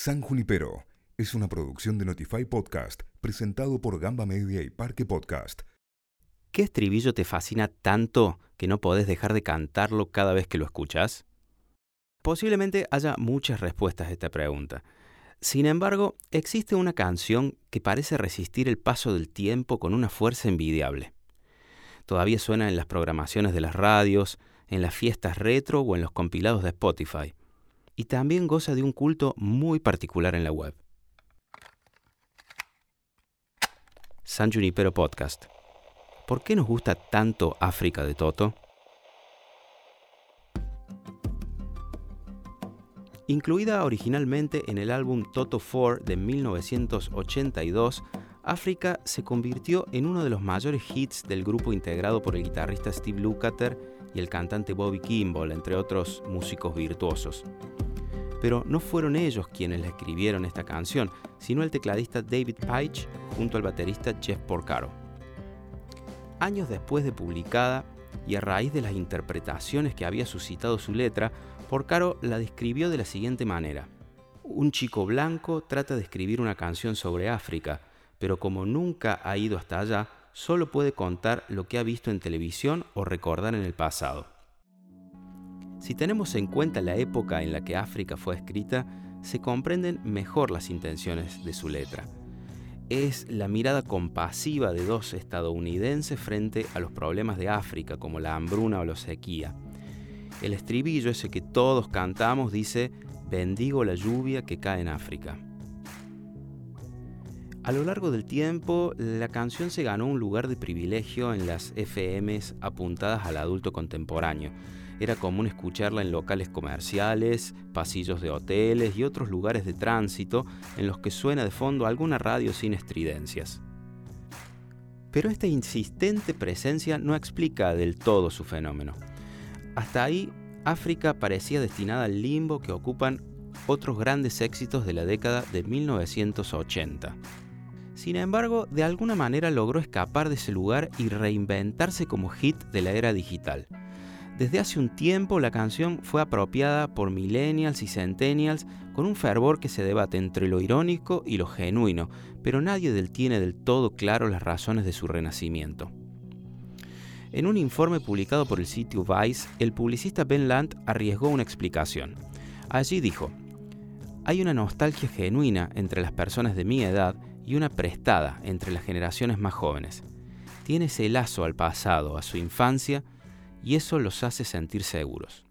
San Junipero es una producción de Notify Podcast presentado por Gamba Media y Parque Podcast. ¿Qué estribillo te fascina tanto que no podés dejar de cantarlo cada vez que lo escuchas? Posiblemente haya muchas respuestas a esta pregunta. Sin embargo, existe una canción que parece resistir el paso del tiempo con una fuerza envidiable. Todavía suena en las programaciones de las radios, en las fiestas retro o en los compilados de Spotify. Y también goza de un culto muy particular en la web. San Junipero Podcast. ¿Por qué nos gusta tanto África de Toto? Incluida originalmente en el álbum Toto 4 de 1982, África se convirtió en uno de los mayores hits del grupo integrado por el guitarrista Steve Lukather y el cantante Bobby Kimball, entre otros músicos virtuosos. Pero no fueron ellos quienes le escribieron esta canción, sino el tecladista David Paich junto al baterista Jeff Porcaro. Años después de publicada, y a raíz de las interpretaciones que había suscitado su letra, Porcaro la describió de la siguiente manera. Un chico blanco trata de escribir una canción sobre África, pero como nunca ha ido hasta allá, solo puede contar lo que ha visto en televisión o recordar en el pasado. Si tenemos en cuenta la época en la que África fue escrita, se comprenden mejor las intenciones de su letra. Es la mirada compasiva de dos estadounidenses frente a los problemas de África, como la hambruna o la sequía. El estribillo, ese que todos cantamos, dice, bendigo la lluvia que cae en África. A lo largo del tiempo, la canción se ganó un lugar de privilegio en las FMs apuntadas al adulto contemporáneo. Era común escucharla en locales comerciales, pasillos de hoteles y otros lugares de tránsito en los que suena de fondo alguna radio sin estridencias. Pero esta insistente presencia no explica del todo su fenómeno. Hasta ahí, África parecía destinada al limbo que ocupan otros grandes éxitos de la década de 1980. Sin embargo, de alguna manera logró escapar de ese lugar y reinventarse como hit de la era digital. Desde hace un tiempo la canción fue apropiada por millennials y centennials con un fervor que se debate entre lo irónico y lo genuino, pero nadie del tiene del todo claro las razones de su renacimiento. En un informe publicado por el sitio Vice, el publicista Ben Land arriesgó una explicación. Allí dijo, hay una nostalgia genuina entre las personas de mi edad y una prestada entre las generaciones más jóvenes. Tiene ese lazo al pasado, a su infancia, y eso los hace sentir seguros.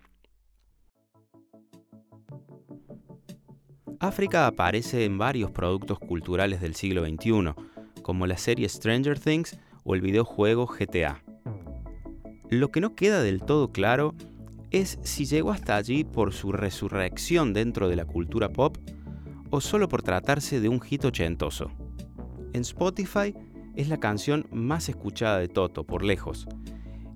África aparece en varios productos culturales del siglo XXI, como la serie Stranger Things o el videojuego GTA. Lo que no queda del todo claro es si llegó hasta allí por su resurrección dentro de la cultura pop o solo por tratarse de un hit ochentoso. En Spotify es la canción más escuchada de Toto, por lejos.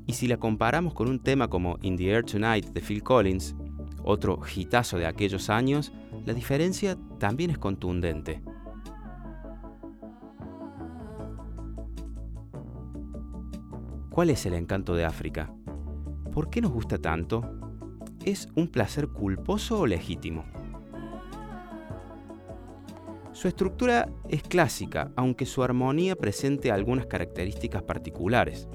Y si la comparamos con un tema como In the Air Tonight de Phil Collins, otro hitazo de aquellos años, la diferencia también es contundente. ¿Cuál es el encanto de África? ¿Por qué nos gusta tanto? ¿Es un placer culposo o legítimo? Su estructura es clásica, aunque su armonía presente algunas características particulares.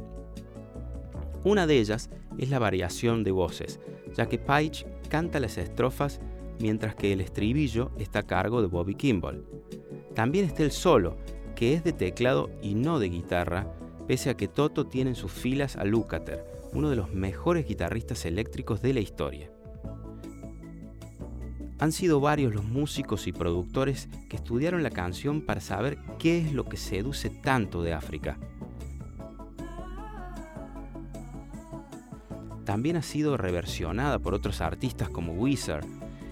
Una de ellas es la variación de voces, ya que Paich canta las estrofas mientras que el estribillo está a cargo de Bobby Kimball. También está el solo, que es de teclado y no de guitarra, pese a que Toto tiene en sus filas a Lukather, uno de los mejores guitarristas eléctricos de la historia. Han sido varios los músicos y productores que estudiaron la canción para saber qué es lo que seduce tanto de África. También ha sido reversionada por otros artistas como Wizard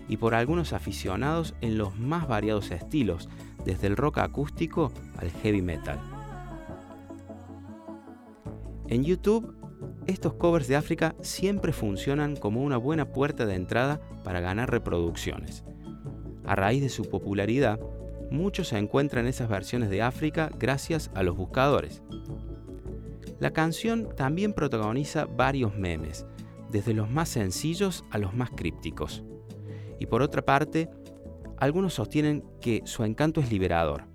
y por algunos aficionados en los más variados estilos, desde el rock acústico al heavy metal. En YouTube estos covers de África siempre funcionan como una buena puerta de entrada para ganar reproducciones. A raíz de su popularidad, muchos se encuentran esas versiones de África gracias a los buscadores. La canción también protagoniza varios memes, desde los más sencillos a los más crípticos. Y por otra parte, algunos sostienen que su encanto es liberador.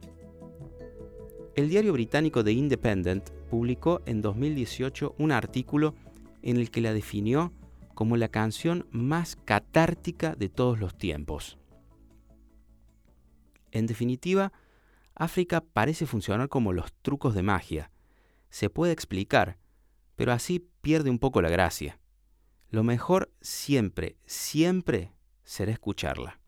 El diario británico The Independent publicó en 2018 un artículo en el que la definió como la canción más catártica de todos los tiempos. En definitiva, África parece funcionar como los trucos de magia. Se puede explicar, pero así pierde un poco la gracia. Lo mejor siempre, siempre será escucharla.